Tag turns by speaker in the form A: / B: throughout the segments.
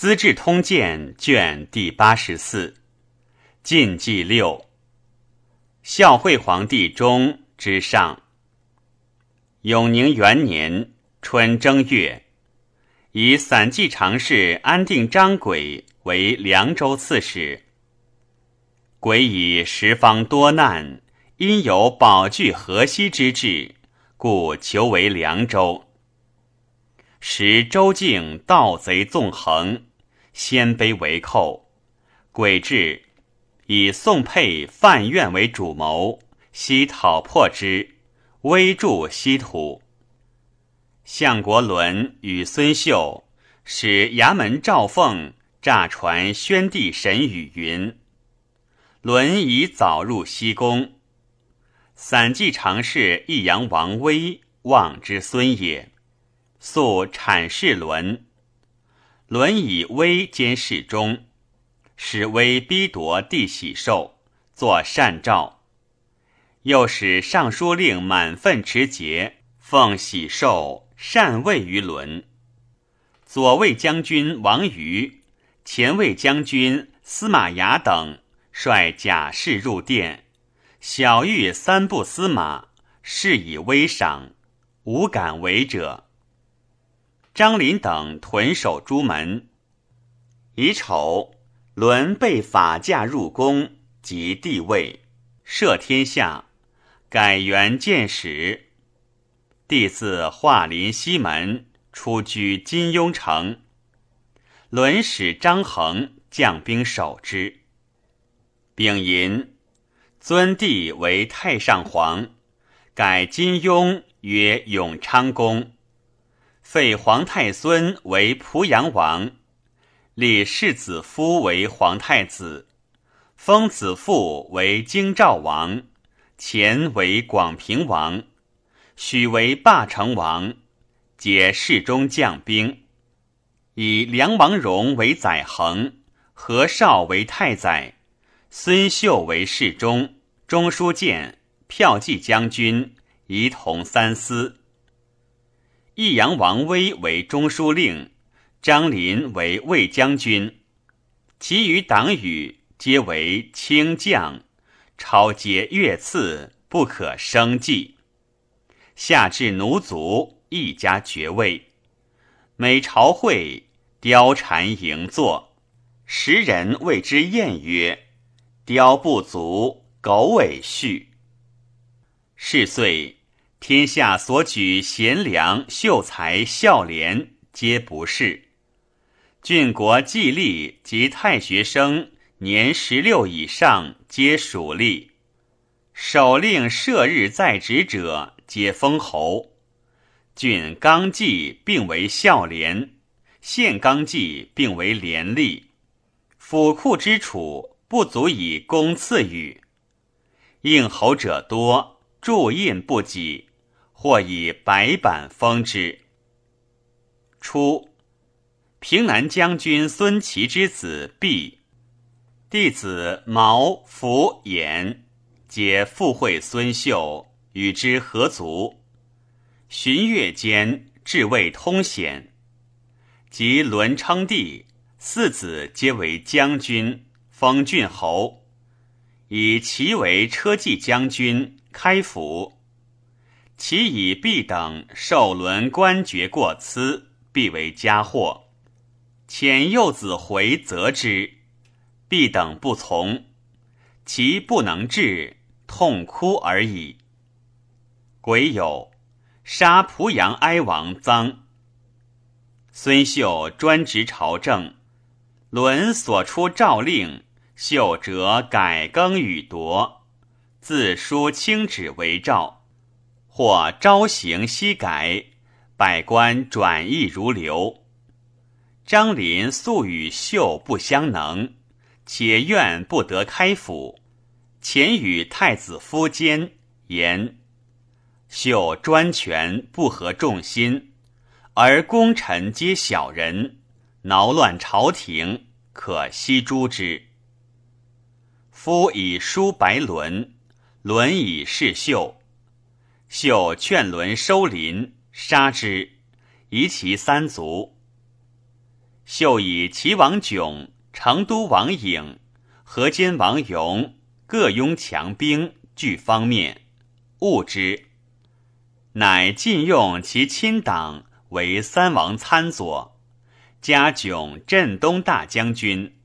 A: 资治通鉴》卷第八十四，晋纪六。孝惠皇帝中之上。永宁元年春正月，以散骑常侍安定张轨为凉州刺史。轨以十方多难，因有保据河西之志，故求为凉州。时周敬盗贼纵横。鲜卑为寇，诡至，以宋沛、范苑为主谋，悉讨破之，威助西土。相国伦与孙秀使衙门赵凤诈传宣帝神语云：“伦已早入西宫。”散骑常侍益阳王威望之孙也，素阐释伦。伦以威兼侍中，使威逼夺帝玺绶，作善诏。又使尚书令满分持节，奉玺绶禅位于伦。左卫将军王瑜、前卫将军司马牙等率甲士入殿，小谕三部司马，是以威赏，无敢违者。张林等屯守朱门。乙丑，伦被法驾入宫，即帝位，赦天下，改元建始。帝自华林西门出居金庸城。伦使张衡将兵守之。丙寅，尊帝为太上皇，改金庸曰永昌公。废皇太孙为濮阳王，立世子夫为皇太子，封子父为京兆王，前为广平王，许为霸成王，皆侍中将兵，以梁王荣为宰衡，何绍为太宰，孙秀为侍中、中书监、骠骑将军，仪同三司。益阳王威为中书令，张林为卫将军，其余党羽皆为卿将，超阶越次，不可生计。下至奴族，一家爵位。每朝会，貂蝉迎坐，时人谓之宴曰：“貂不足，狗尾续。”是岁。天下所举贤良秀才孝廉，皆不是。郡国祭吏及太学生，年十六以上，皆属吏。首令射日在职者，皆封侯。郡纲纪并为孝廉，县纲纪并为廉吏。府库之处，不足以供赐予。应侯者多，铸印不给。或以白板封之。初，平南将军孙琦之子毕，弟子毛、福、衍，皆附会孙秀，与之合族。旬月间，至未通显。及伦称帝，四子皆为将军，封郡侯，以其为车骑将军，开府。其以必等受伦官爵过疵，必为佳祸。遣幼子回责之，必等不从，其不能治，痛哭而已。癸酉，杀濮阳哀王臧。孙秀专职朝政，伦所出诏令，秀折改更与夺，自书清旨为诏。或朝行夕改，百官转意如流。张林素与秀不相能，且愿不得开府，遣与太子夫坚言：秀专权不合众心，而功臣皆小人，挠乱朝廷，可悉诛之。夫以书白伦，伦以示秀。秀劝伦收林，杀之，夷其三族。秀以齐王囧、成都王颖、河间王勇各拥强兵，据方面，误之。乃禁用其亲党为三王参佐，加囧镇东大将军，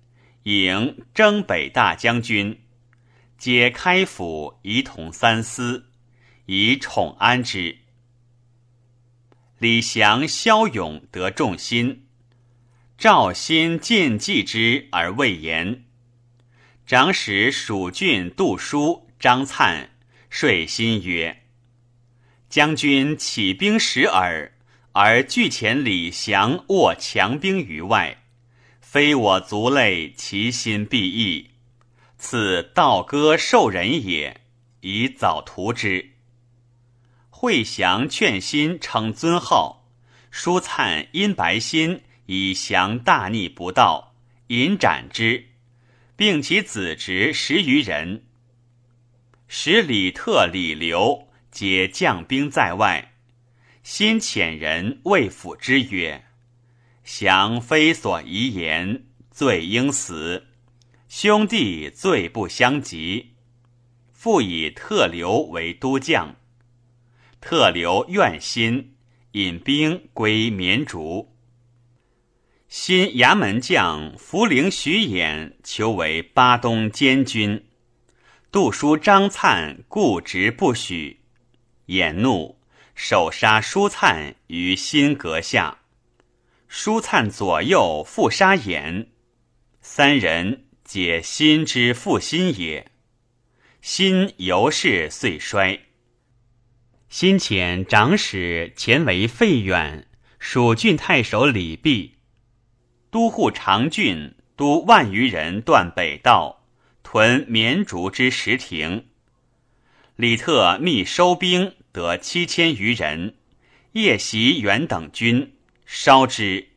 A: 颖征北大将军，皆开府仪同三司，以宠安之。李祥、骁勇得众心，赵心尽计之而未言。长史蜀郡杜叔张粲说心曰。将军起兵十耳，而拒遣李祥握强兵于外，非我族类，其心必异。此道歌受人也，以早图之。惠祥劝心称尊号，舒粲因白心以降大逆不道，引斩之，并其子侄十余人，使李特、李刘。皆将兵在外，新遣人谓辅之曰：“降非所宜言，罪应死。兄弟罪不相及。”复以特留为都将。特留怨心，引兵归绵竹。新衙门将福陵徐衍求为巴东监军，杜叔张粲固执不许。衍怒，手杀舒粲于新阁下。舒粲左右复杀衍，三人皆心之复心也。心由是遂衰。新遣长史前为费远、蜀郡太守李弼、都护长郡都万余人断北道，屯绵竹之石亭。李特密收兵，得七千余人，夜袭元等军，烧之，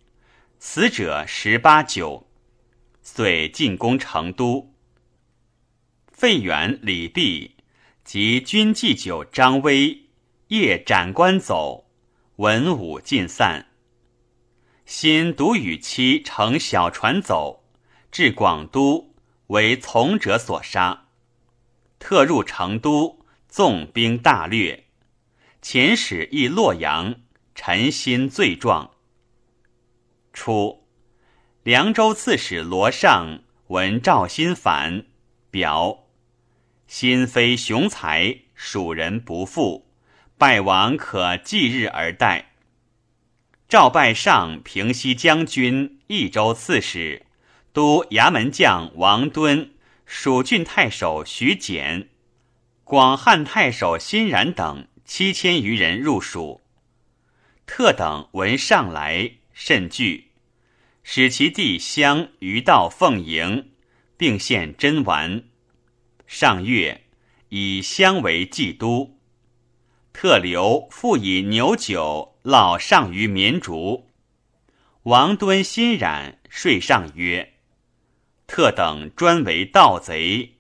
A: 死者十八九，遂进攻成都。费远、李弼及军祭酒张威夜斩官走，文武尽散。新独与妻乘小船走，至广都，为从者所杀，特入成都。纵兵大掠，遣使诣洛阳，陈心罪状。初，凉州刺史罗尚闻赵新反，表心非雄才，蜀人不复，败亡可继日而待。赵拜上平西将军、益州刺史、都衙门将王敦、蜀郡太守徐简。广汉太守辛然等七千余人入蜀，特等闻上来，甚惧，使其弟相于道奉迎，并献真丸。上月，以相为祭都。特留复以牛酒烙上于绵竹。王敦欣然睡上曰：“特等专为盗贼。”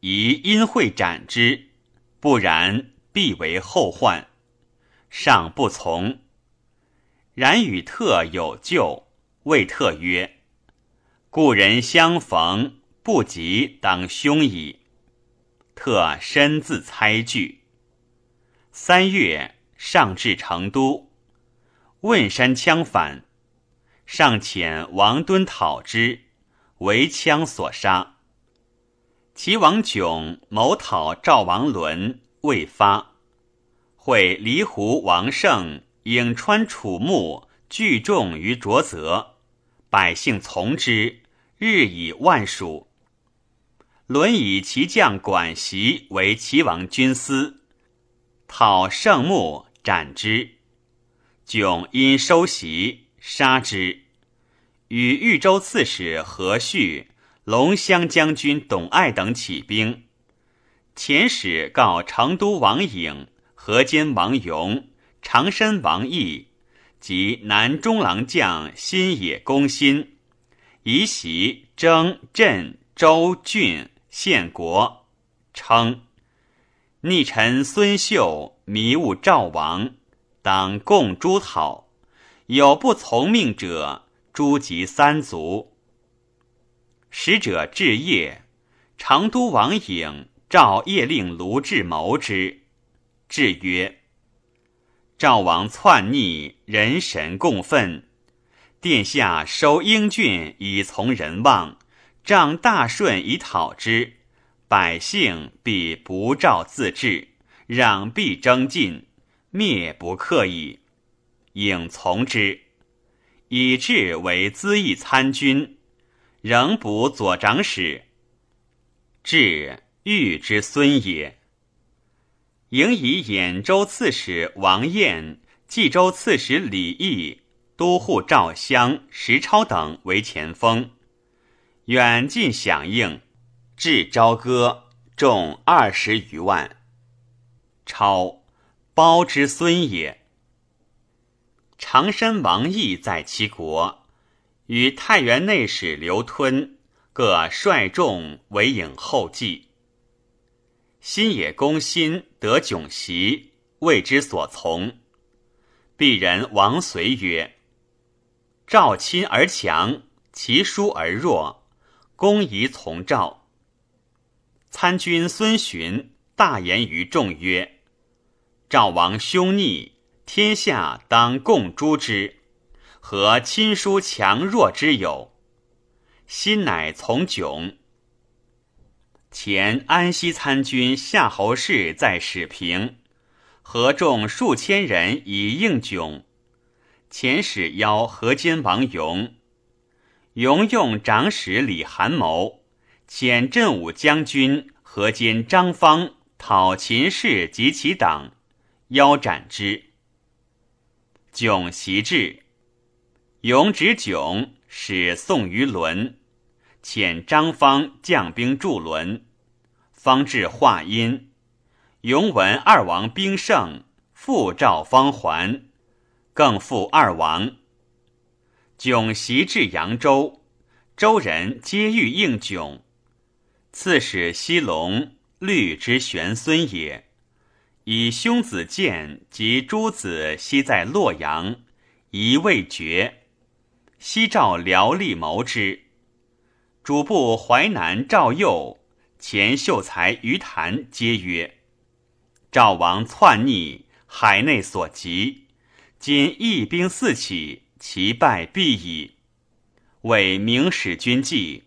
A: 宜因会斩之，不然必为后患。上不从。然与特有旧，谓特曰：“故人相逢，不及当凶矣。”特深自猜惧。三月，上至成都，汶山羌反，上遣王敦讨之，为羌所杀。齐王囧谋讨赵王伦，未发。会离胡王胜颍川楚穆聚众于卓泽，百姓从之，日以万数。伦以其将管袭为齐王军司，讨胜牧，斩之。囧因收袭，杀之。与豫州刺史何绪。龙骧将军董爱等起兵，遣使告成都王颖、河间王勇、长身王毅及南中郎将新野公心，以袭征镇州郡县国，称逆臣孙秀迷误赵王，当共诛讨。有不从命者，诛及三族。使者至夜，成都王颖召夜令卢志谋之。至曰：“赵王篡逆，人神共愤。殿下收英俊以从人望，仗大顺以讨之，百姓必不召自治，攘必争进，灭不克矣。颖从之，以至为资议参军，仍补左长史。至豫之孙也。颖以兖州刺史王彦、冀州刺史李毅。”都护赵襄、石超等为前锋，远近响应，至朝歌，众二十余万。超，包之孙也。常山王毅在其国，与太原内史刘吞各率众为影后继。新野公心得窘袭，为之所从。鄙人王随曰。赵亲而强，其疏而弱，公宜从赵。参军孙询大言于众曰：“赵王凶逆，天下当共诛之，何亲疏强弱之有？”心乃从迥。前安西参军夏侯氏在始平，合众数千人以应迥。前使邀河间王勇，勇用长史李韩谋，遣镇武将军何坚张方讨秦氏及其党，腰斩之。迥袭至，勇指迥，使送于伦，遣张方将兵助伦，方至华阴，勇闻二王兵胜，复召方还。更复二王，迥袭至扬州，州人皆欲应囧。刺史西龙，律之玄孙也。以兄子建及诸子悉在洛阳，疑未决。西赵辽吏谋之。主簿淮南赵佑、前秀才于谭皆曰：“赵王篡逆，海内所及。”今义兵四起，其败必矣。为明使君计，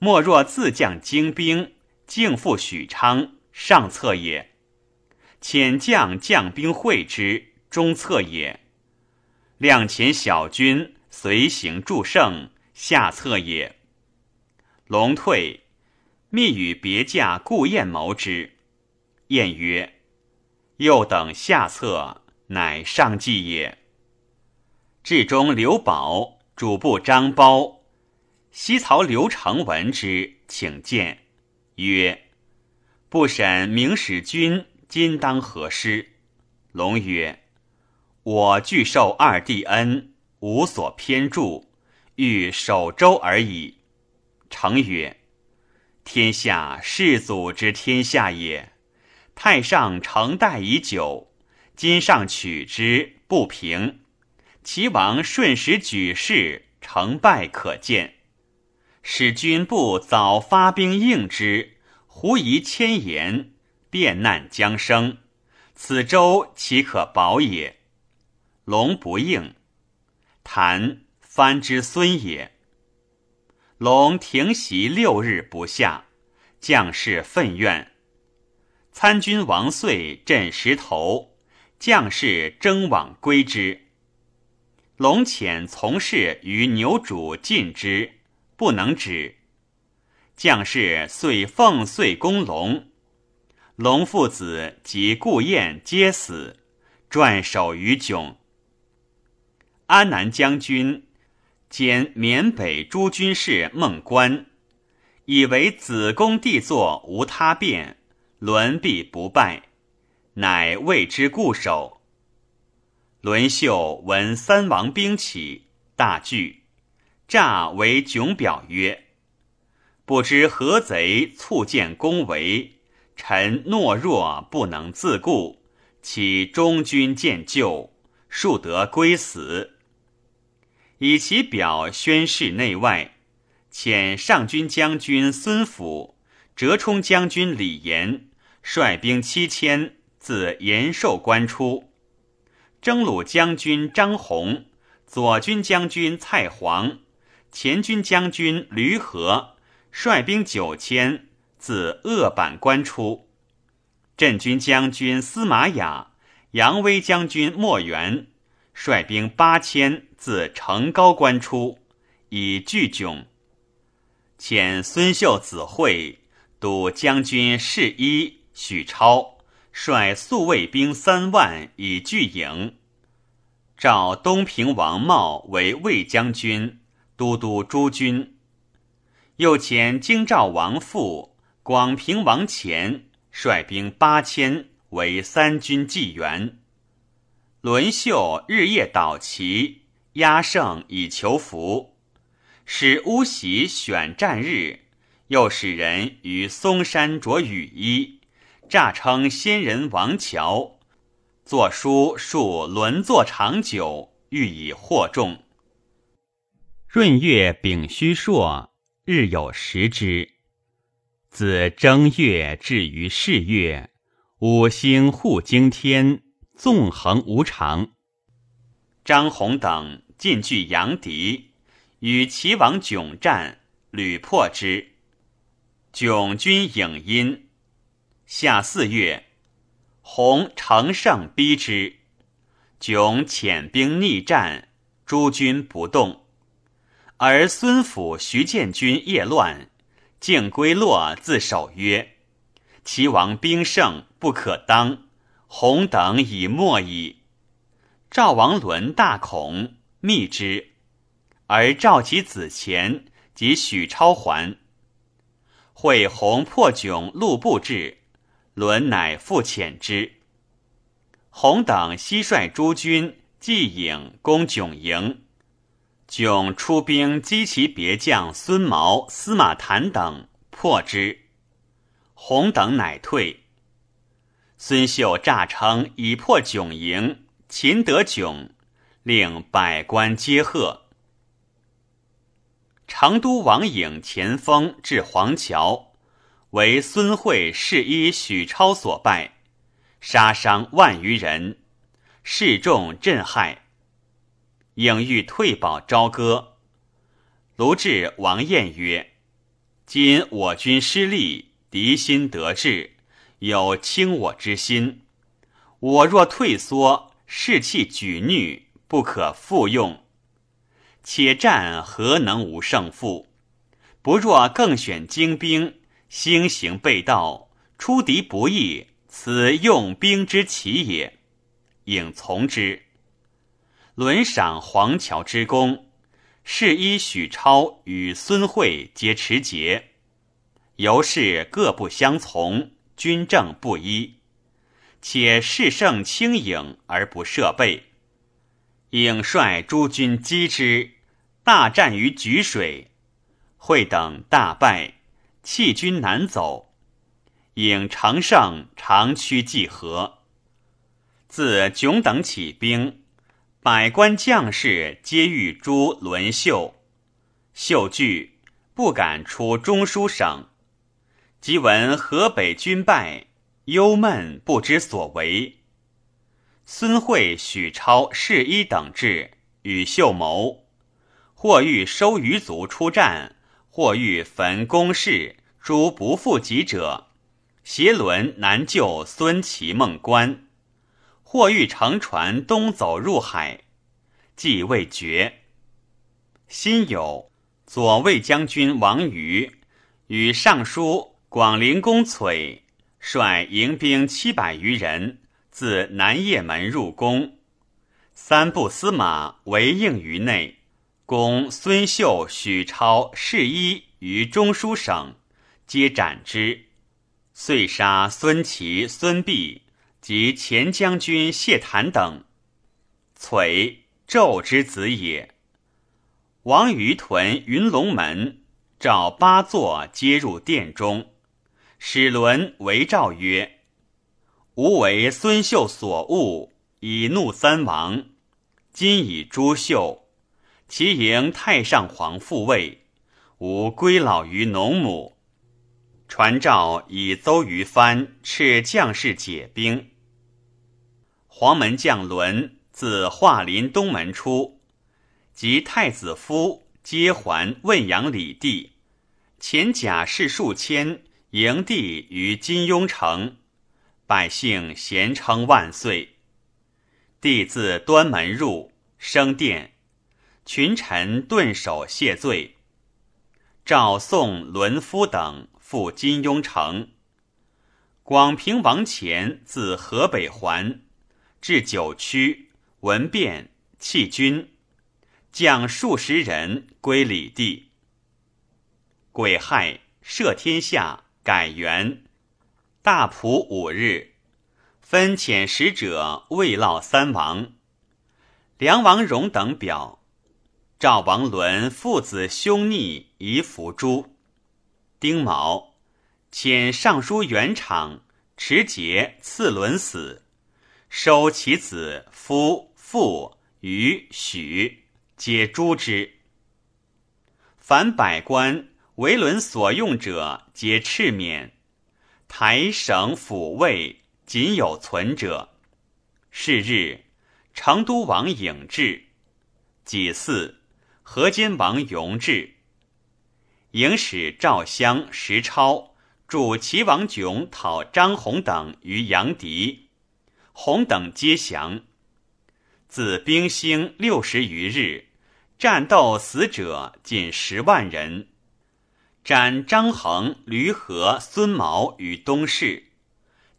A: 莫若自将精兵，径赴许昌，上策也；遣将将兵会之，中策也；量遣小军随行助胜，下策也。龙退，密与别驾顾燕谋之。燕曰：“又等下策。”乃上计也。至中刘宝主簿张苞，西曹刘成闻之，请见，曰：“不审明使君，今当何失？”龙曰：“我拒受二弟恩，无所偏助，欲守州而已。”成曰：“天下世祖之天下也，太上承代已久。”今上取之不平，齐王顺时举事，成败可见。使君不早发兵应之，狐疑千言，变难将生，此州岂可保也？龙不应，谈藩之孙也。龙停席六日不下，将士愤怨。参军王遂镇石头。将士争往归之，龙潜从事于牛主进之，不能止。将士遂奉岁攻龙，龙父子及顾燕皆死，转守于迥。安南将军兼缅北诸军事孟关，以为子宫帝座无他变，伦必不败。乃为之固守。伦秀闻三王兵起，大惧，诈为囧表曰：“不知何贼促建攻围，臣懦弱不能自固，岂忠君见救，庶得归死。”以其表宣誓内外，遣上军将军孙府、折冲将军李严率兵七千自延寿关出，征虏将军张宏、左军将军蔡黄、前军将军吕和率兵九千自鄂坂关出，镇军将军司马雅、扬威将军莫元率兵八千自成皋关出，以拒窘。遣孙秀子会督将军士一许超率宿卫兵三万以拒营。召东平王茂为魏将军、都督诸军。又遣京兆王父、广平王前率兵八千为三军纪元。轮秀日夜导旗，压胜以求福，使乌袭选战日，又使人于嵩山着雨衣，诈称仙人王乔，作书述轮坐长久，欲以获众。闰月丙戌朔，日有食之。自正月至于是月，五星互经天，纵横无常。张宏等进据阳敌，与齐王迥战，屡破之。迥军影阴。夏四月，宏乘胜逼之，迥遣兵逆战，诸军不动。而孙府、徐建军夜乱。敬归洛自守曰：“齐王兵胜，不可当。洪等已没矣。”赵王伦大恐，密之，而召其子虔及许超还。会洪破迥路不至，伦乃复遣之。洪等悉率诸军继颍攻迥营。迥出兵击其别将孙毛、司马谈等，破之。洪等乃退。孙秀诈称已破迥营，擒得迥，令百官皆贺。成都王颖前锋至黄桥，为孙会侍医许超所败，杀伤万余人，示众震骇。应欲退保朝歌，卢志、王彦曰：“今我军失利，敌心得志，有轻我之心。我若退缩，士气举逆，不可复用。且战何能无胜负？不若更选精兵，兴行备道，出敌不意，此用兵之奇也。应从之。”轮赏黄桥之功，是依许超与孙惠皆持节，由是各不相从，军政不一，且势胜轻盈而不设备。颖率诸军击之，大战于沮水，会等大败，弃军南走。颖乘胜长驱济河，自迥等起兵。百官将士皆欲诛轮秀，秀惧，不敢出中书省。即闻河北军败，忧闷不知所为。孙惠、许超、士一等至，与秀谋，或欲收余族出战，或欲焚宫室，诛不复及者，携轮南救孙齐孟关。或欲乘船东走入海，计未决。辛酉，左卫将军王瑜与尚书广陵公璀率营兵七百余人，自南掖门入宫。三部司马围应于内，攻孙秀、许超、士一于中书省，皆斩之。遂杀孙齐、孙弼。及前将军谢谭等，璀纣之子也。王于屯云龙门，召八座皆入殿中。使伦为诏曰：“吾为孙秀所误，以怒三王。今以诛秀，其迎太上皇复位，吾归老于农亩。传诏以邹于藩斥将士解兵。黄门将伦自华林东门出，及太子夫皆还汶阳李帝，遣甲士数千迎帝于金庸城，百姓咸称万岁。帝自端门入，升殿，群臣顿首谢罪。诏送伦夫等赴金庸城。广平王乾自河北还，至九曲，闻变，弃军，将数十人归李帝。癸亥，赦天下，改元，大普五日。分遣使者慰劳三王，梁王荣等表，赵王伦父子兄逆宜伏诛。丁卯，遣尚书元昶持节赐伦死，收其子夫妇于许，皆诛之。凡百官为伦所用者，皆赤免。台省府尉。仅有存者。是日，成都王颖至，己巳，河间王永至。颖使赵襄、石超助齐王炯讨张宏等于杨迪，宏等皆降。自兵兴六十余日，战斗死者近十万人。斩张衡、吕和、孙毛于东市。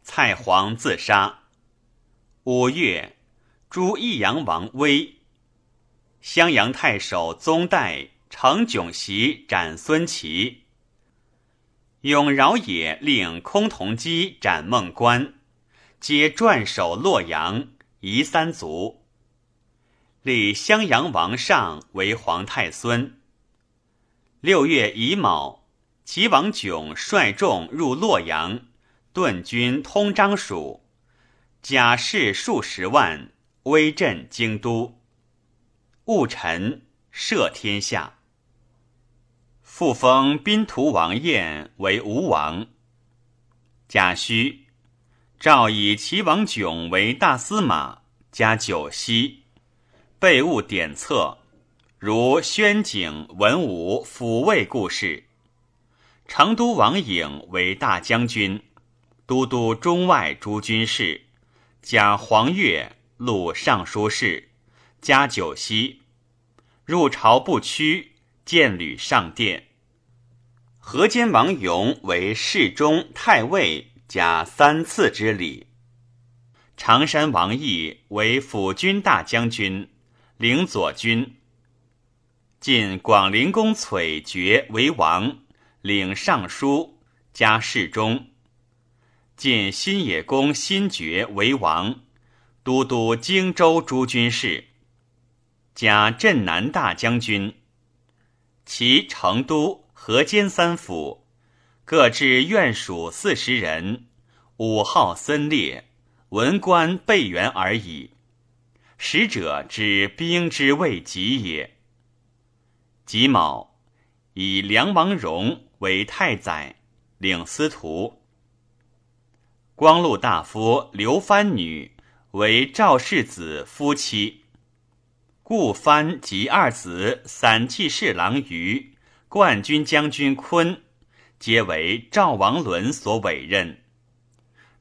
A: 蔡璜自杀。五月，诛益阳王威。襄阳太守宗代程迥袭斩孙齐。永饶也令空同基斩孟关，皆转守洛阳，夷三族。立襄阳王上为皇太孙。六月乙卯，齐王迥率众入洛阳。顿军通章蜀，甲士数十万，威震京都。戊辰，赦天下。复封宾图王彦为吴王。贾诩，诏以齐王迥为大司马，加九锡，备物典册，如宣景、文武抚慰故事。成都王颖为大将军。都督中外诸军事，加黄钺录尚书事，加九锡。入朝不趋，见履上殿。河间王勇为侍中、太尉，加三次之礼。常山王毅为辅军大将军，领左军。晋广陵公璀爵为王，领尚书，加侍中。晋新野公新爵为王，都督荆州诸军事，加镇南大将军。其成都、河间三府各置院属四十人，五号森列，文官备员而已。使者之兵之未及也。己卯，以梁王荣为太宰，领司徒。光禄大夫刘藩女为赵世子夫妻，故藩及二子散骑侍郎于冠军将军坤，皆为赵王伦所委任。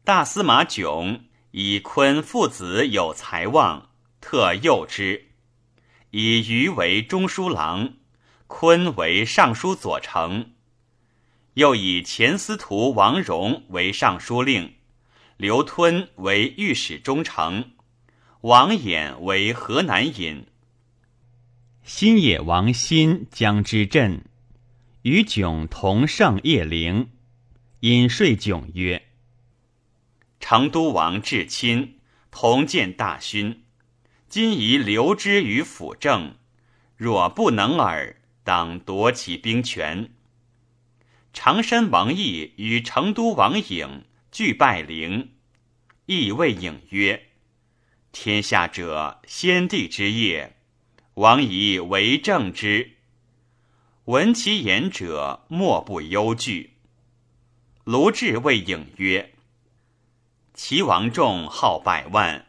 A: 大司马炯以坤父子有才望，特诱之，以于为中书郎，坤为尚书左丞，又以前司徒王荣为尚书令。刘吞为御史中丞，王衍为河南尹。新野王新将之镇，与囧同盛叶陵，引睡囧曰：“成都王至亲，同见大勋，今宜留之于辅政，若不能耳，当夺其兵权。”常山王毅与成都王颖。俱拜陵，亦谓颖曰：“天下者，先帝之业，王以为政之。闻其言者，莫不忧惧。卢志谓颖曰：“齐王众号百万，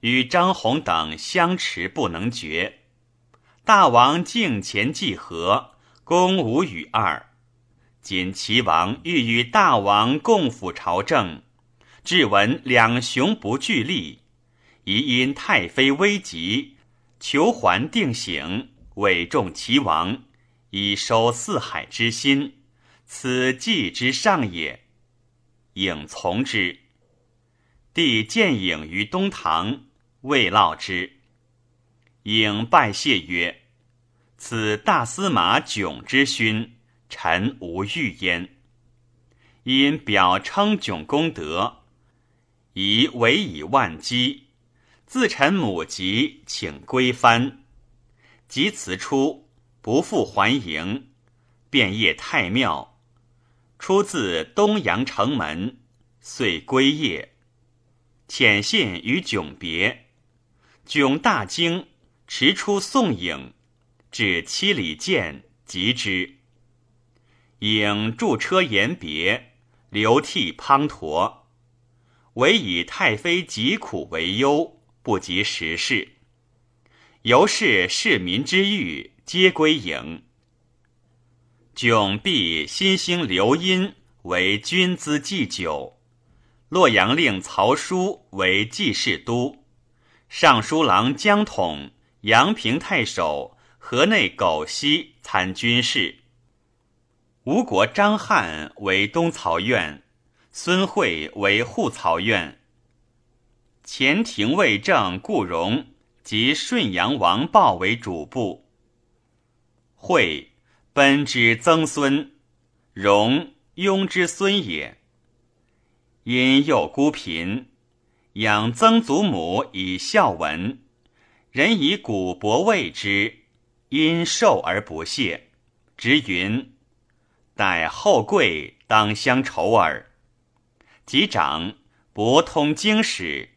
A: 与张宏等相持不能决。大王敬前计和，公无与二。今齐王欲与大王共辅朝政，至闻两雄不俱力，宜因太妃危急，求还定省，委重齐王。”以收四海之心，此计之上也。颖从之。帝见颖于东堂，未劳之。颖拜谢曰：“此大司马囧之勋，臣无欲焉。因表称囧功德，以委以万机。自臣母疾，请归藩。及辞出。”不复还营，便谒太庙，出自东阳城门，遂归夜。遣信与迥别，迥大惊，驰出送颖，至七里涧，及之。颖驻车言别，流涕滂沱，唯以太妃疾苦为忧，不及时事。由是市民之欲。皆归营。迥必新兴刘因为军资祭酒，洛阳令曹叔为祭事都，尚书郎江统、阳平太守、河内苟西参军事。吴国张翰为东曹院，孙惠为护曹院。前廷尉正顾荣及顺阳王豹为主簿。惠奔之曾孙，荣雍之孙也。因幼孤贫，养曾祖母以孝文，人以古帛喂之，因受而不屑，直云：“待后贵当相酬耳。”及长，博通经史，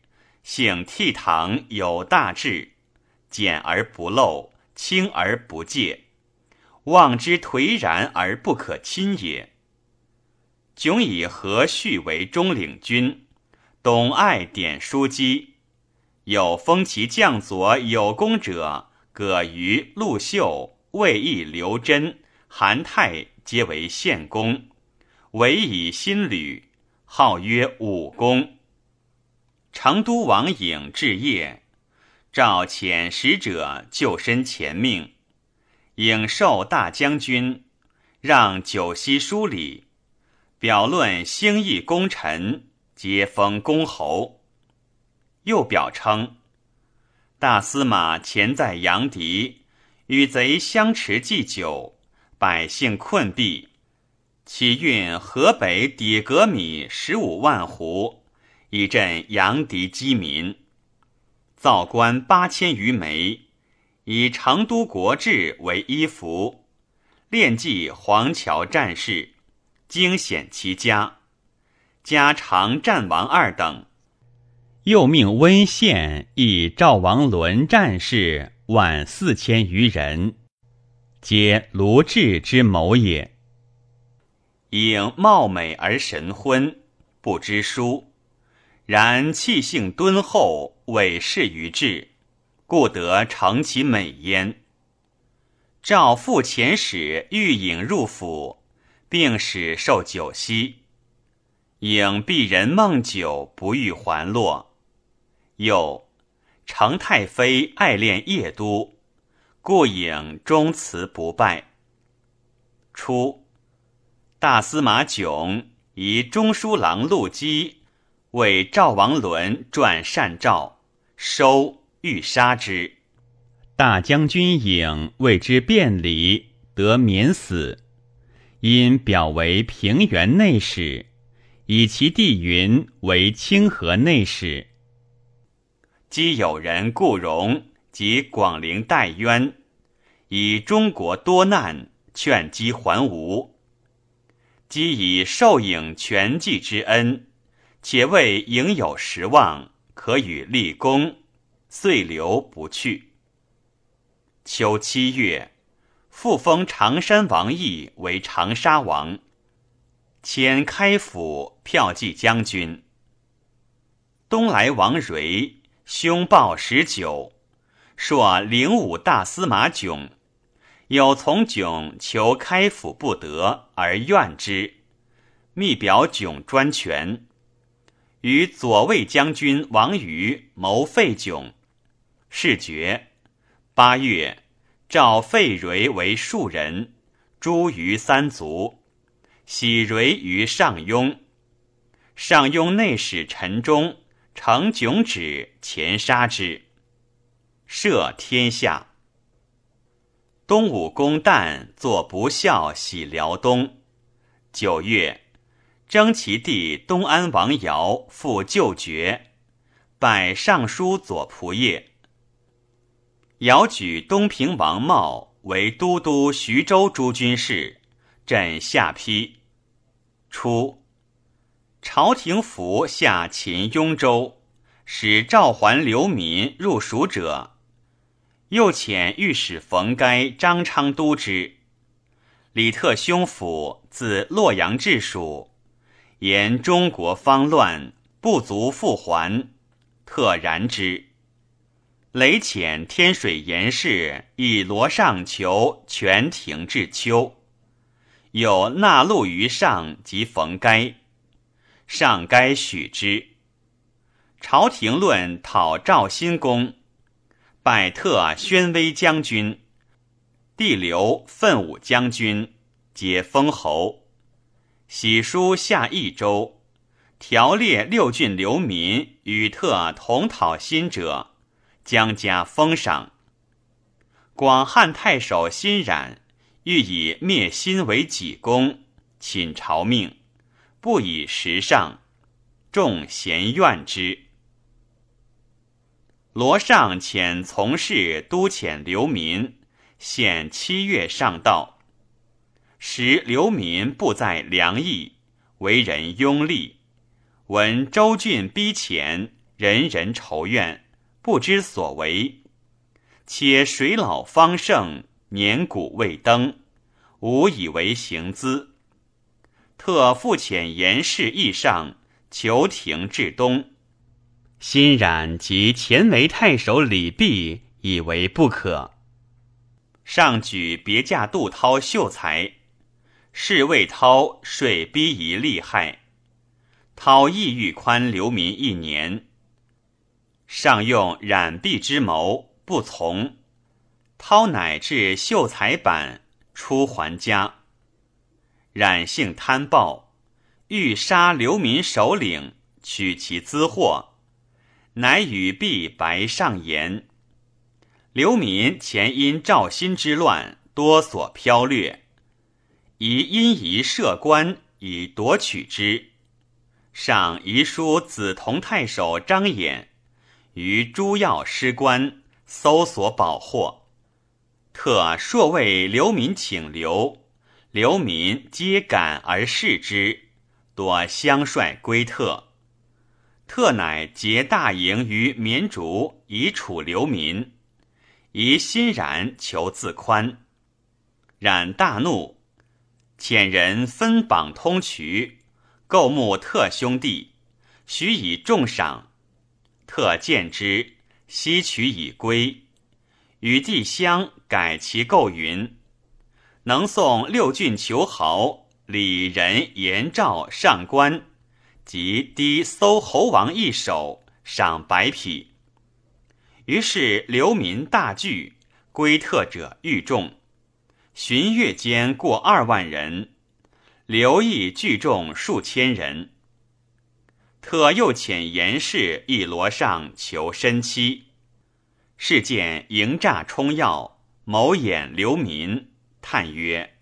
A: 醒倜傥有大志，简而不漏，轻而不戒。望之颓然而不可亲也。迥以何绪为中领军，董爱典书机，有封其将佐有功者，葛瑜、陆秀、魏义、刘真、韩泰皆为献公，委以新旅，号曰武公。成都王颖至夜，召遣使者就身前命。颖受大将军，让九锡书礼，表论兴义功臣，皆封公侯。又表称，大司马前在阳翟，与贼相持祭酒，百姓困弊，起运河北底革米十五万斛，以赈阳敌饥民，造官八千余枚。以成都国志为衣服，练记黄桥战事，惊显其家，加长战王二等。又命温县以赵王伦战士万四千余人，皆卢志之谋也。应貌美而神昏，不知书，然气性敦厚，委事于志。故得成其美焉。赵父遣使欲引入府，并使受酒息。颖鄙人梦酒，不欲还落。又成太妃爱恋夜都，故颖终辞不拜。初，大司马囧以中书郎陆基为赵王伦撰善诏，收。欲杀之，大将军颖为之辩理，得免死。因表为平原内史，以其弟云为清河内史。今有人顾荣及广陵戴渊，以中国多难，劝击还吴。今以受颖全计之恩，且为颖有实望，可与立功。遂留不去。秋七月，复封常山王毅为长沙王，迁开府骠骑将军。东来王蕤，凶暴十九，朔灵武大司马囧，有从囧求开府不得，而怨之，密表囧专权。与左卫将军王瑜谋废囧，事决。八月，召废蕤为庶人，诛于三族，喜蕤于上庸。上庸内史陈忠乘囧旨，前杀之，赦天下。东武公旦作不孝，喜辽东。九月。征其弟东安王尧复旧爵，拜尚书左仆射。尧举东平王茂为都督徐州诸军事，镇下邳。初，朝廷服下秦雍州，使召还流民入蜀者，又遣御史冯该、张昌都之。李特兄府自洛阳至蜀。言中国方乱，不足复还，特然之。雷遣天水严氏以罗上求全庭至秋，有纳禄于上及冯该，上该许之。朝廷论讨赵新公，拜特宣威将军，帝刘奋武将军，皆封侯。喜书下益州，条列六郡流民与特同讨新者，将加封赏。广汉太守辛冉欲以灭新为己功，请朝命，不以时上，众咸怨之。罗尚遣从事督遣流民，现七月上道。时流民不在良邑，为人拥立。闻州郡逼前，人人愁怨，不知所为。且水老方盛，年古未登，无以为行资。特复遣严氏议上，求庭至东。欣然及前为太守李弼以为不可。上举别驾杜涛秀才。是魏涛税逼夷利害，涛意欲宽流民一年，上用染璧之谋，不从。涛乃至秀才版出还家，冉性贪暴，欲杀流民首领，取其资货，乃与璧白上言：流民前因赵兴之乱，多所飘掠。宜因疑设官以夺取之，上遗书子同太守张衍于诸要失官，搜索宝货，特朔为流民请留，流民皆感而视之，多相率归特。特乃结大营于绵竹，以处流民，宜欣然求自宽，冉大怒。遣人分榜通衢，购募特兄弟，许以重赏。特见之，悉取以归。与帝相改其构云：能送六郡求豪，礼人言诏上官，即低搜侯王一首，赏百匹。于是流民大聚，归特者愈众。旬月间过二万人，刘毅聚众数千人。特又遣严氏一罗上求申妻，事见营诈充要，谋掩流民，叹曰：“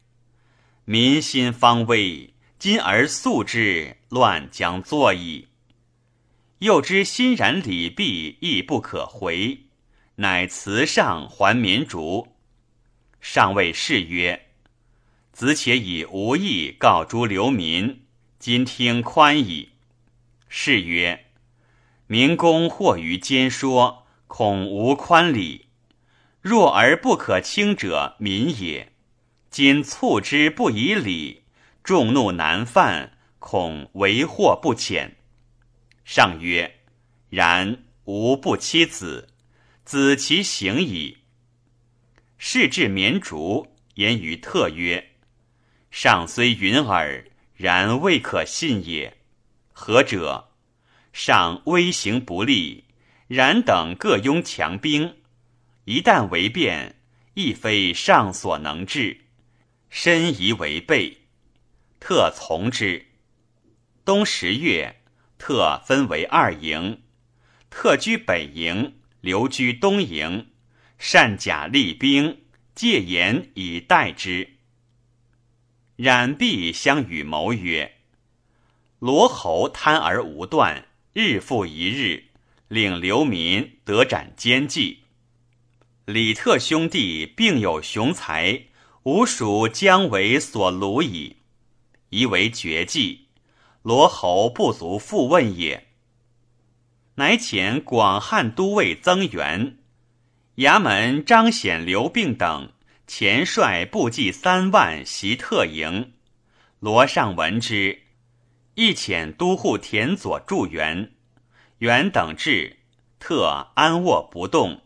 A: 民心方危，今而速之，乱将作矣。”又知欣然礼毕，亦不可回，乃辞上还民竹。上谓士曰：“子且以无意告诸流民，今听宽矣。”士曰：“明公惑于奸说，恐无宽礼。弱而不可轻者民也。今促之不以礼，众怒难犯，恐为祸不浅。上曰：然吾不欺子，子其行矣。事至绵竹，言于特曰：上虽云耳，然未可信也。何者？上威行不利，然等各拥强兵。一旦为变，亦非上所能治，深疑为备。特从之。冬十月，特分为二营，特居北营，留居东营，善假利兵，戒严以待之。冉必相与谋曰：“罗侯贪而无断，日复一日，令流民得斩奸计。”李特兄弟并有雄才，吾属将为所虏矣。宜为绝技，罗侯不足复问也。乃遣广汉都尉增援，衙门张显、刘病等前率部骑三万袭特营。罗尚闻之，亦遣都护田佐助援。援等至，特安卧不动。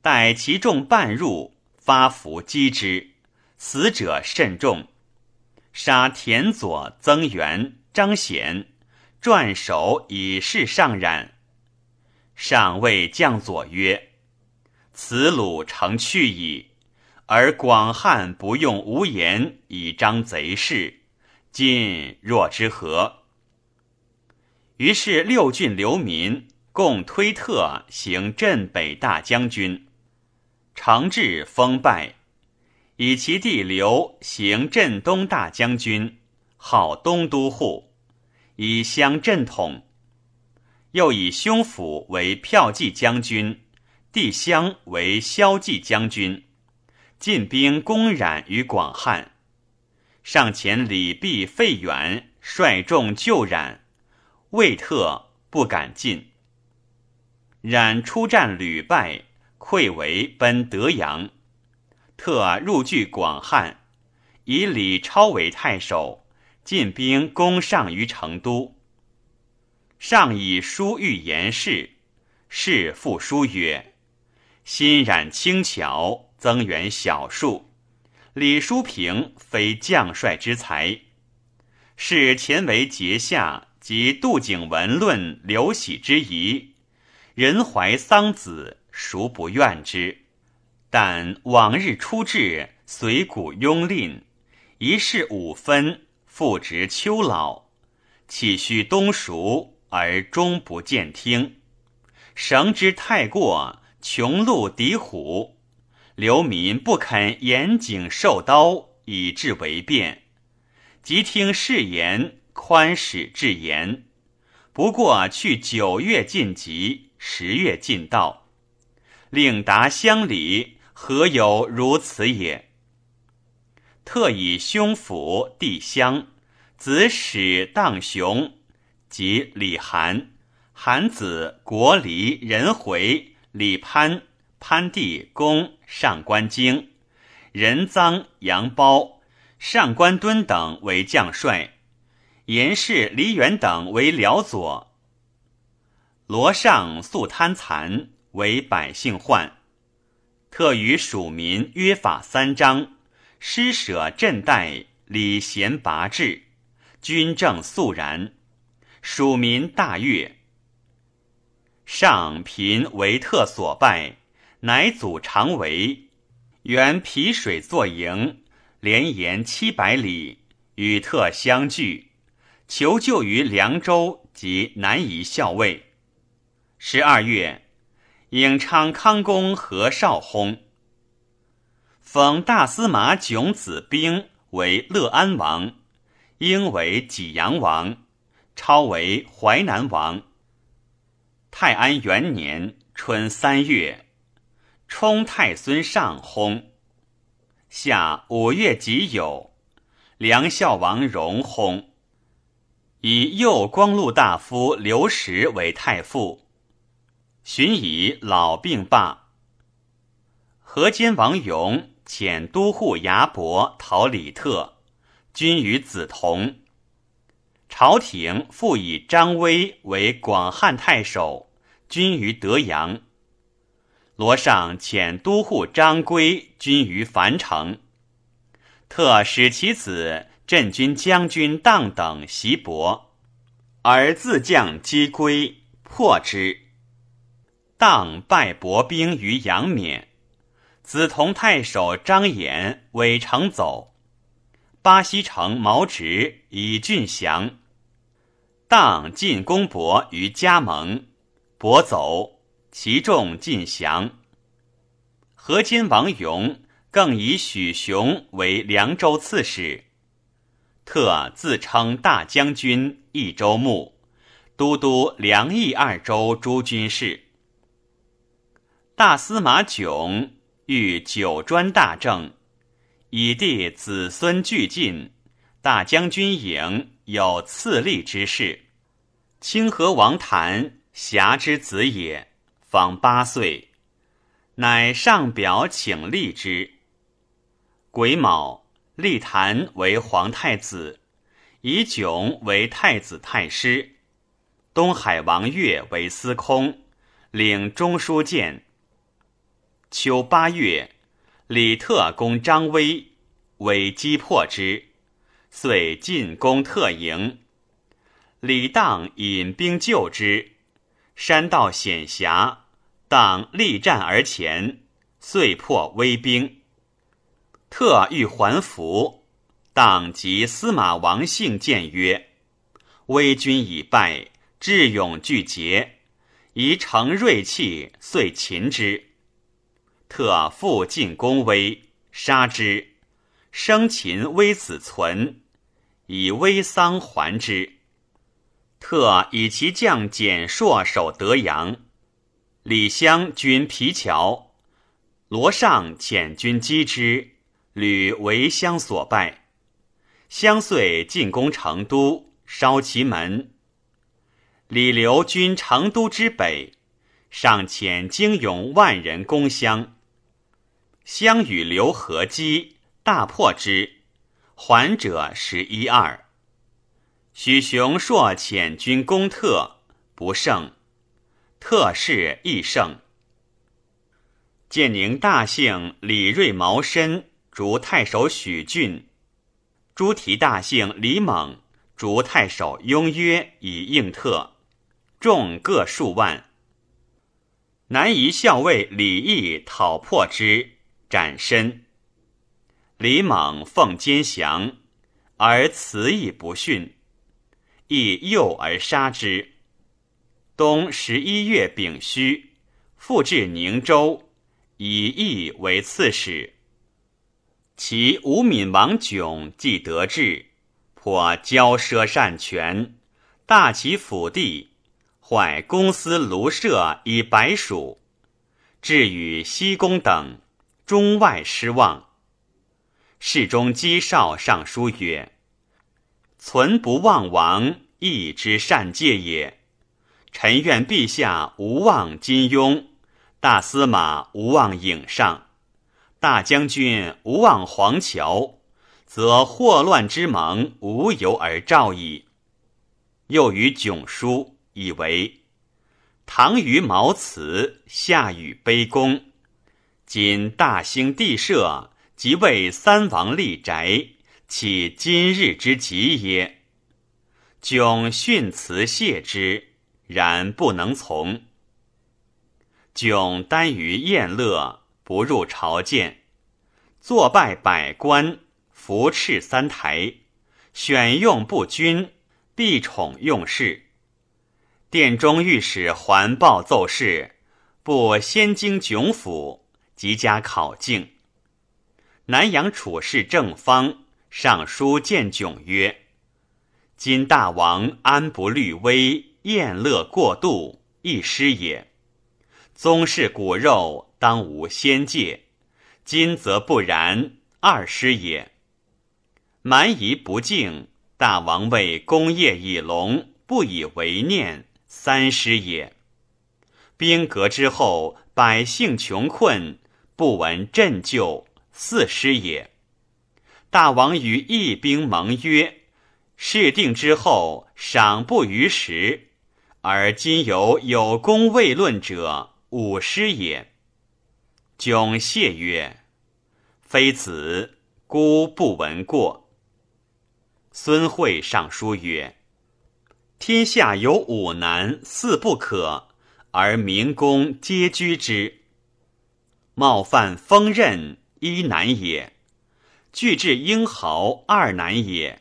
A: 待其众半入，发符击之，死者甚众。杀田佐、增援、张显，撰首以示上染。上谓将佐曰：“此虏成去矣，而广汉不用无言以彰贼势，今若之何？”于是六郡流民共推特行镇北大将军。常至封拜，以其弟刘行镇东大将军，号东都护，以乡镇统。又以兄府为骠骑将军，弟襄为骁骑将军，进兵攻冉于广汉。上前李毕、费远率众救冉，魏特不敢进。冉出战屡败。溃为奔德阳，特入据广汉，以李超为太守，进兵攻上于成都。上以书谕言事，事复书曰：“新染轻巧，增援小数。李叔平非将帅之才，是前为节下及杜景文论刘喜之疑，人怀桑梓。”孰不怨之？但往日出至，随古拥吝，一事五分，复值秋老，岂须冬熟而终不见听？绳之太过，穷鹿敌虎，流民不肯严谨受刀，以致为变。即听誓言，宽使至言，不过去九月尽疾，十月尽道。令达乡里，何有如此也？特以兄府弟乡，子使荡雄及李韩、韩子国离人回李潘潘帝公上官京任臧杨苞上官敦等为将帅，严氏李远等为辽左。罗尚素贪残。为百姓患，特与蜀民约法三章，施舍赈贷，礼贤拔智，军政肃然，蜀民大悦。上贫为特所败，乃祖常为，原皮水作营，连延七百里，与特相聚，求救于凉州及南夷校尉。十二月。颍昌康公何绍薨，封大司马囧子兵为乐安王，应为济阳王，超为淮南王。泰安元年春三月，冲太孙上薨。夏五月己酉，梁孝王荣薨，以右光禄大夫刘石为太傅。寻以老病罢。河间王勇遣都护牙伯讨李特，军于梓潼。朝廷复以张威为广汉太守，军于德阳。罗尚遣都护张归军于樊城，特使其子镇军将军当等袭伯，而自将击归，破之。当败薄兵于阳冕。梓潼太守张衍伪城走，巴西城毛直以郡降。当进攻伯于加盟，伯走，其众尽降。河间王勇更以许雄为凉州刺史，特自称大将军、益州牧、都督凉益二州诸军事。大司马囧。欲九专大政，以弟子孙俱进。大将军营有赐立之事。清河王谭侠之子也，方八岁，乃上表请立之。癸卯，立谭为皇太子，以囧为太子太师。东海王岳为司空，领中书监。秋八月，李特攻张威，为击破之，遂进攻特营。李当引兵救之，山道险狭，当力战而前，遂破威兵。特欲还服，当即司马王信谏曰：“威军已败，智勇俱竭，宜乘锐气，遂擒之。”特复进攻威，杀之，生擒威子存，以威丧还之。特以其将简硕守德阳，李襄军皮桥，罗尚遣军击之，屡为襄所败。襄遂进攻成都，烧其门。李留军成都之北，尚遣精勇万人攻襄。相与刘合击，大破之，还者十一二。许雄硕遣军攻特，不胜，特势亦胜。建宁大姓李瑞毛申逐太守许峻，朱提大姓李猛逐太守雍约以应特，众各数万。南夷校尉李毅讨破之。斩身。李猛奉坚降，而辞亦不逊，亦诱而杀之。冬十一月丙戌，复至宁州，以义为刺史。其吴敏王迥既得志，颇骄奢擅权，大其府地，坏公司庐舍以白鼠，至与西宫等。中外失望。侍中姬少上书曰：“存不忘王，义之善戒也。臣愿陛下无忘金庸，大司马无忘颍上，大将军无忘黄桥，则祸乱之盟无由而兆矣。”又与囧书，以为唐于毛辞，夏与卑躬。今大兴地社，即为三王立宅，岂今日之急耶？迥训辞谢之，然不能从。迥耽于宴乐，不入朝见，坐拜百官，服斥三台，选用不均，必宠用事。殿中御史环抱奏事，不先经迥府。即加考进。南阳处士正方上书见迥曰：“今大王安不虑危，宴乐过度，一失也。宗室骨肉当无先戒，今则不然，二失也。蛮夷不敬，大王为功业以隆，不以为念，三失也。兵革之后，百姓穷困。”不闻朕救，四失也。大王与义兵盟约，事定之后，赏不逾时。而今有有功未论者，五师也。窘谢曰：“非子，孤不闻过。”孙惠上书曰：“天下有五难，四不可，而明公皆居之。冒犯锋刃，一难也；俱至英豪，二难也；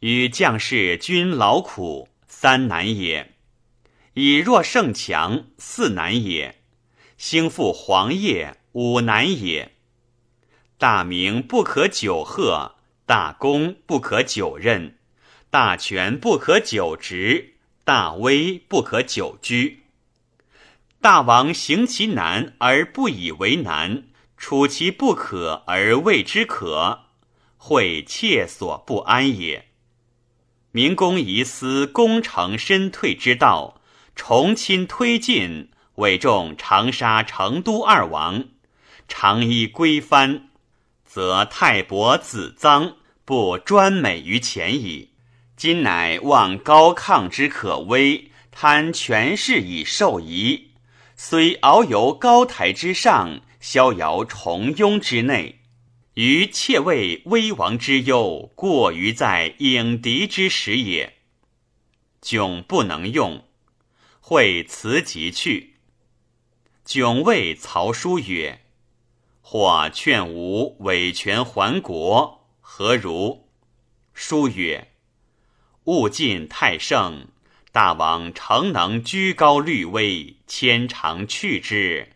A: 与将士均劳苦，三难也。”以弱胜强，四难也；兴复黄业，五难也。大名不可久贺，大功不可久任，大权不可久执，大威不可久居。大王行其难而不以为难，处其不可而谓之可，会切所不安也。明公疑思功成身退之道。重亲推进，委重长沙、成都二王，长衣归藩，则太伯子臧不专美于前矣。今乃望高亢之可威，贪权势以受夷，虽遨游高台之上，逍遥重庸之内，于窃谓危亡之忧，过于在影敌之时也。窘不能用。会辞即去。迥谓曹叔曰：“或劝吾委权还国，何如？”叔曰：“物尽太盛，大王诚能居高虑微，牵肠去之，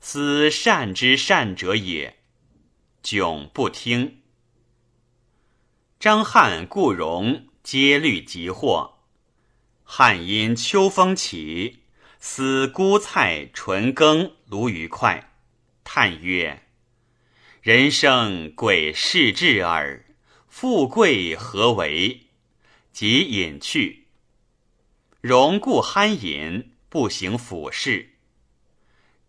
A: 斯善之善者也。”迥不听。张翰、顾荣皆虑急祸。汉因秋风起，思孤菜纯羹鲈鱼快，叹曰：“人生贵世至耳，富贵何为？”即隐去。荣故酣饮，不行府事。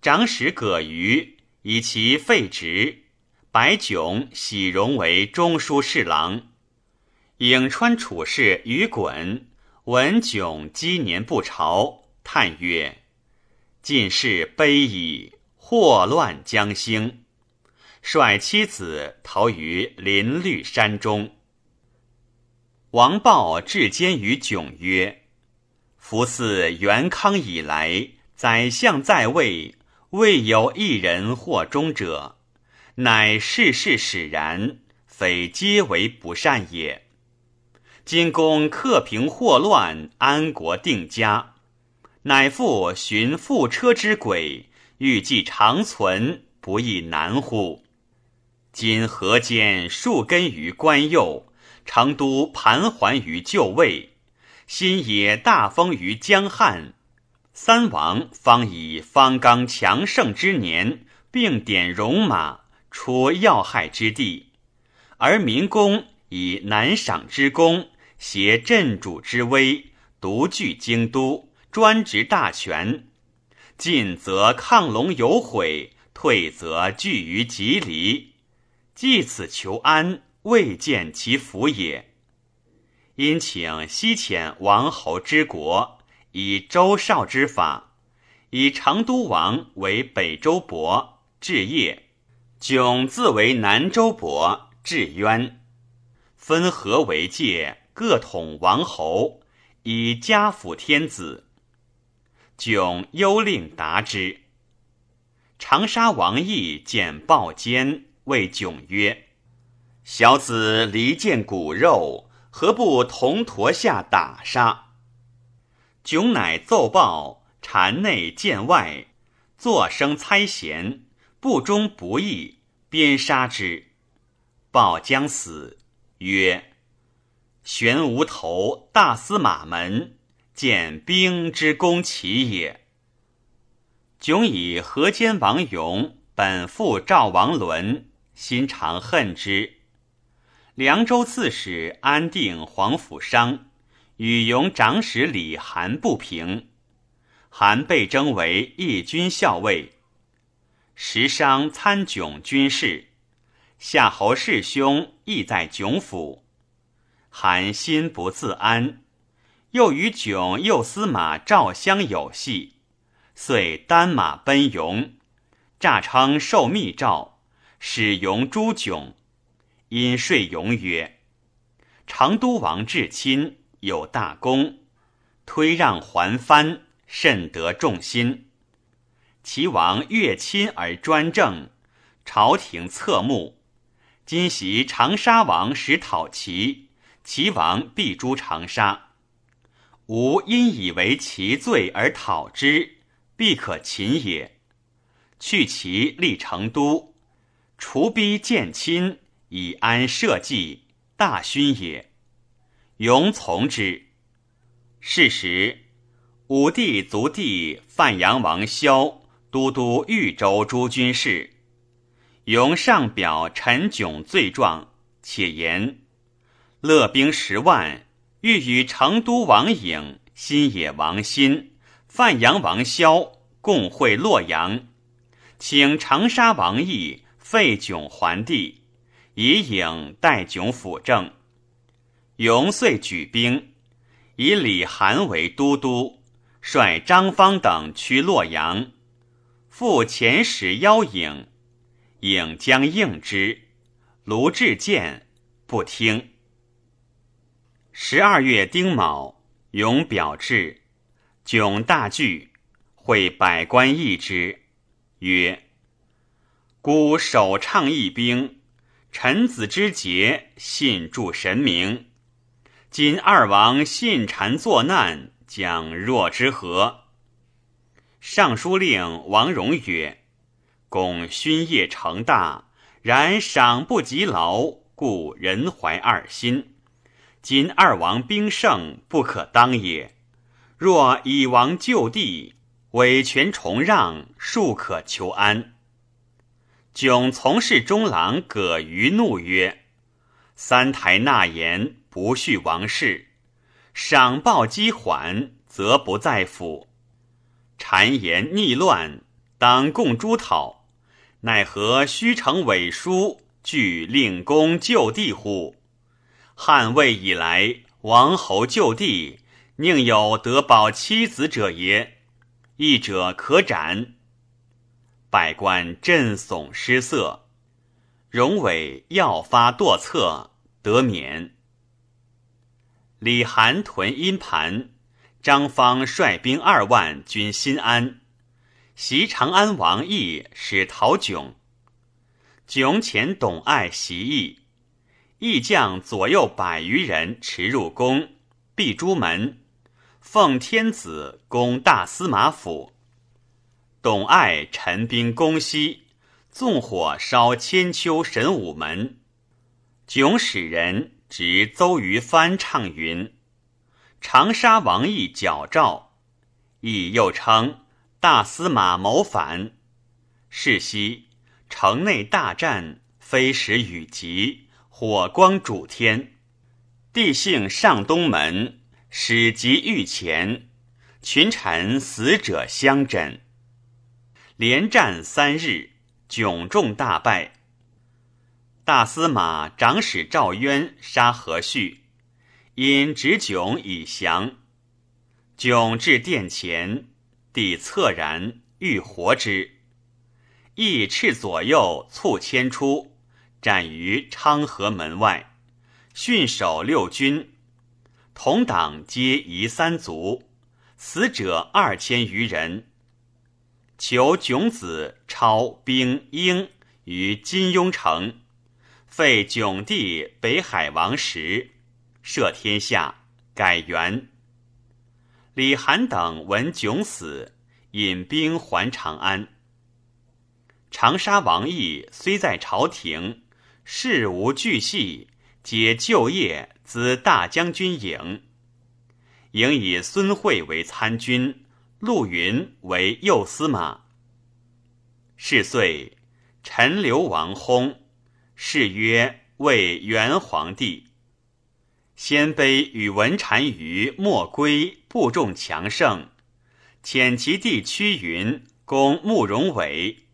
A: 长史葛瑜以其废职，白迥喜荣为中书侍郎。颍川处士于衮。闻迥积年不朝，叹曰：“进士悲矣，祸乱将兴。”率妻子逃于林绿山中。王豹至监于迥曰：“夫自元康以来，宰相在位，未有一人获忠者，乃世事使然，非皆为不善也。”今公克平祸乱，安国定家，乃复寻覆车之轨，欲计长存，不亦难乎？今河间树根于官右，成都盘桓于就位，新野大封于江汉，三王方以方刚强盛之年，并点戎马，出要害之地，而民公以难赏之功。挟镇主之威，独据京都，专执大权。进则亢龙有悔，退则拒于吉离。计此求安，未见其福也。因请西遣王侯之国，以周少之法，以成都王为北周伯，置业；迥自为南周伯，置渊。分河为界。各统王侯，以家辅天子。迥幽令答之。长沙王毅见报坚，谓迥曰：“小子离间骨肉，何不同驼下打杀？”迥乃奏报，禅内见外，作声猜嫌，不忠不义，鞭杀之。报将死，曰。玄无头，大司马门见兵之攻其也。迥以河间王勇本父赵王伦，心常恨之。凉州刺史安定黄甫商与勇长史李韩不平，韩被征为义军校尉。时伤参迥军事。夏侯氏兄亦在迥府，韩心不自安，又与迥右司马赵襄有隙，遂单马奔戎，诈称受密诏，使戎诛迥。因说戎曰：“成都王至亲，有大功，推让还藩，甚得众心。齐王越亲而专政，朝廷侧目。”今袭长沙王使讨齐，齐王必诛长沙。吾因以为其罪而讨之，必可擒也。去其立成都，除逼见亲，以安社稷，大勋也。庸从之。是时，武帝族弟范阳王萧都督豫州诸军事。永上表陈炯罪状，且言：乐兵十万，欲与成都王颖、新野王新、范阳王萧共会洛阳，请长沙王义废炯还地，以颖代炯辅政。永遂举兵，以李韩为都督，率张方等趋洛阳，复遣使邀颖。颖将应之，卢志见不听。十二月丁卯，永表至，迥大惧，会百官议之，曰：“孤首倡义兵，臣子之节，信助神明。今二王信谗作难，将若之何？”尚书令王荣曰。公勋业成大，然赏不及劳，故人怀二心。今二王兵胜，不可当也。若以王就地，委权重让，庶可求安。囧从事中郎葛瑜怒曰：“三台纳言，不恤王室；赏报积缓，则不在府。谗言逆乱，当共诛讨。”奈何虚成伪书，俱令公就地乎？汉魏以来，王侯就地，宁有得保妻子者也？义者可斩。百官震悚失色，荣伟要发堕策，得免。李韩屯阴盘，张方率兵二万军新安。袭长安王毅使陶迥，迥遣董爱袭义，义将左右百余人驰入宫，闭朱门，奉天子攻大司马府。董爱陈兵攻西，纵火烧千秋神武门。迥使人执邹于藩唱云：“长沙王义矫诏。”义又称。大司马谋反，是夕城内大战，飞石雨急，火光主天。帝幸上东门，使及御前，群臣死者相枕。连战三日，迥众大败。大司马长史赵渊杀何绪，因执迥以降。迥至殿前。帝恻然，欲活之，亦斥左右促迁出，斩于昌河门外，训守六军，同党皆夷三族，死者二千余人。求囧子超兵英于金庸城，废囧帝北海王时，赦天下，改元。李涵等闻迥死，引兵还长安。长沙王义虽在朝廷，事无巨细，皆就业资大将军营。营以孙惠为参军，陆云为右司马。是岁，陈留王薨，谥曰魏元皇帝。鲜卑与文单于莫归部众强盛，遣其弟屈云攻慕容伟，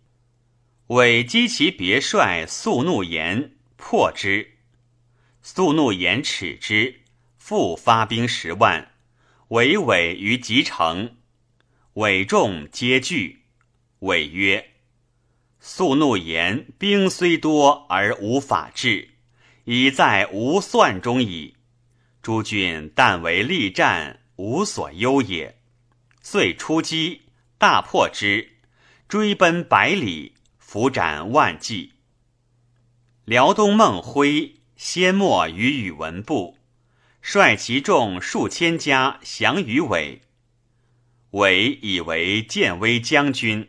A: 伟击其别帅肃怒言，破之。肃怒言耻之，复发兵十万，围韦于集城。伟众皆惧。伟曰：“肃怒言兵虽多而无法治，已在无算中矣。诸郡但为力战，无所忧也。遂出击，大破之，追奔百里，伏斩万计。辽东孟辉先没于宇文部，率其众数千家降于韦。韦以为建威将军。”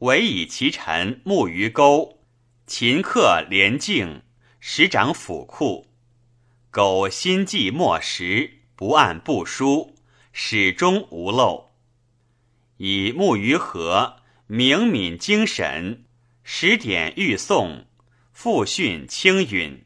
A: 惟以其臣木鱼钩，秦客廉静，使掌府库。苟心计莫识，不按不书，始终无漏。以木鱼和，明敏精神，时典欲诵，复训青允。